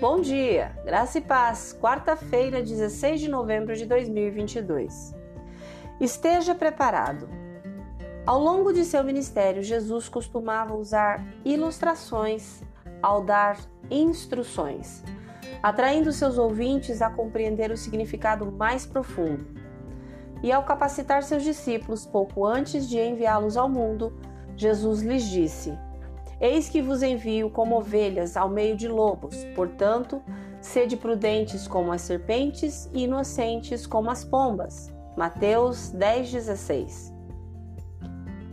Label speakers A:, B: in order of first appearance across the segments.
A: Bom dia, graça e paz, quarta-feira, 16 de novembro de 2022. Esteja preparado. Ao longo de seu ministério, Jesus costumava usar ilustrações ao dar instruções, atraindo seus ouvintes a compreender o significado mais profundo. E ao capacitar seus discípulos pouco antes de enviá-los ao mundo, Jesus lhes disse: Eis que vos envio como ovelhas ao meio de lobos, portanto, sede prudentes como as serpentes e inocentes como as pombas. Mateus 10,16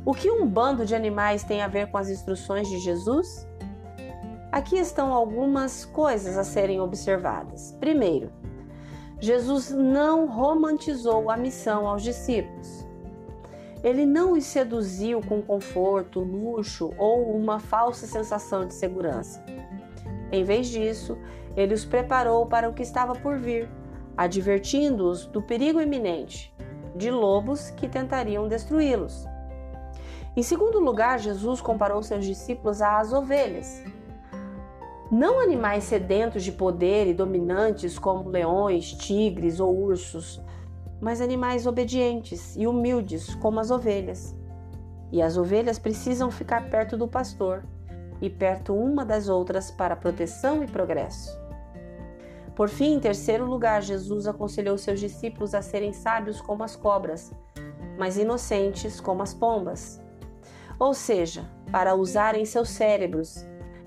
A: O que um bando de animais tem a ver com as instruções de Jesus? Aqui estão algumas coisas a serem observadas. Primeiro, Jesus não romantizou a missão aos discípulos. Ele não os seduziu com conforto, luxo ou uma falsa sensação de segurança. Em vez disso, ele os preparou para o que estava por vir, advertindo-os do perigo iminente de lobos que tentariam destruí-los. Em segundo lugar, Jesus comparou seus discípulos às ovelhas. Não animais sedentos de poder e dominantes como leões, tigres ou ursos, mas animais obedientes e humildes, como as ovelhas. E as ovelhas precisam ficar perto do pastor e perto uma das outras para proteção e progresso. Por fim, em terceiro lugar, Jesus aconselhou seus discípulos a serem sábios como as cobras, mas inocentes como as pombas. Ou seja, para usarem seus cérebros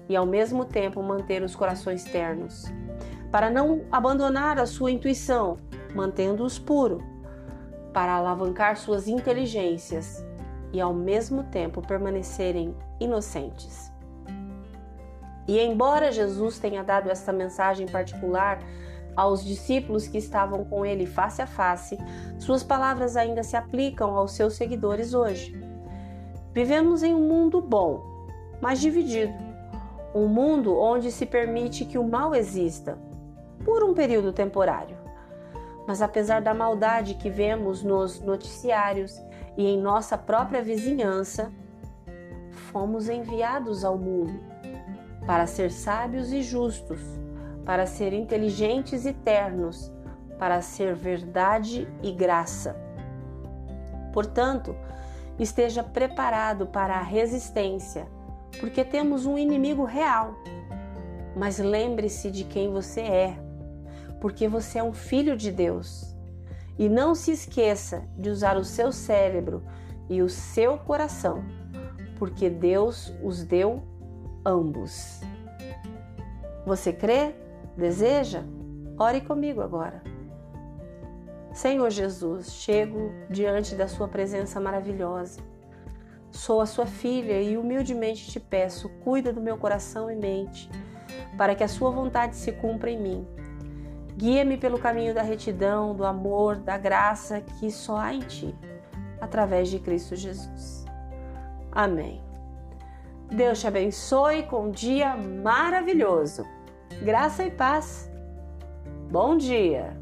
A: e ao mesmo tempo manter os corações ternos, para não abandonar a sua intuição mantendo-os puros, para alavancar suas inteligências e ao mesmo tempo permanecerem inocentes. E embora Jesus tenha dado esta mensagem particular aos discípulos que estavam com ele face a face, suas palavras ainda se aplicam aos seus seguidores hoje. Vivemos em um mundo bom, mas dividido. Um mundo onde se permite que o mal exista por um período temporário mas apesar da maldade que vemos nos noticiários e em nossa própria vizinhança, fomos enviados ao mundo para ser sábios e justos, para ser inteligentes e ternos, para ser verdade e graça. Portanto, esteja preparado para a resistência, porque temos um inimigo real. Mas lembre-se de quem você é porque você é um filho de Deus. E não se esqueça de usar o seu cérebro e o seu coração, porque Deus os deu ambos. Você crê? Deseja? Ore comigo agora. Senhor Jesus, chego diante da Sua presença maravilhosa. Sou a Sua filha e humildemente te peço, cuida do meu coração e mente, para que a Sua vontade se cumpra em mim Guia-me pelo caminho da retidão, do amor, da graça que só há em ti, através de Cristo Jesus. Amém. Deus te abençoe com um dia maravilhoso. Graça e paz. Bom dia!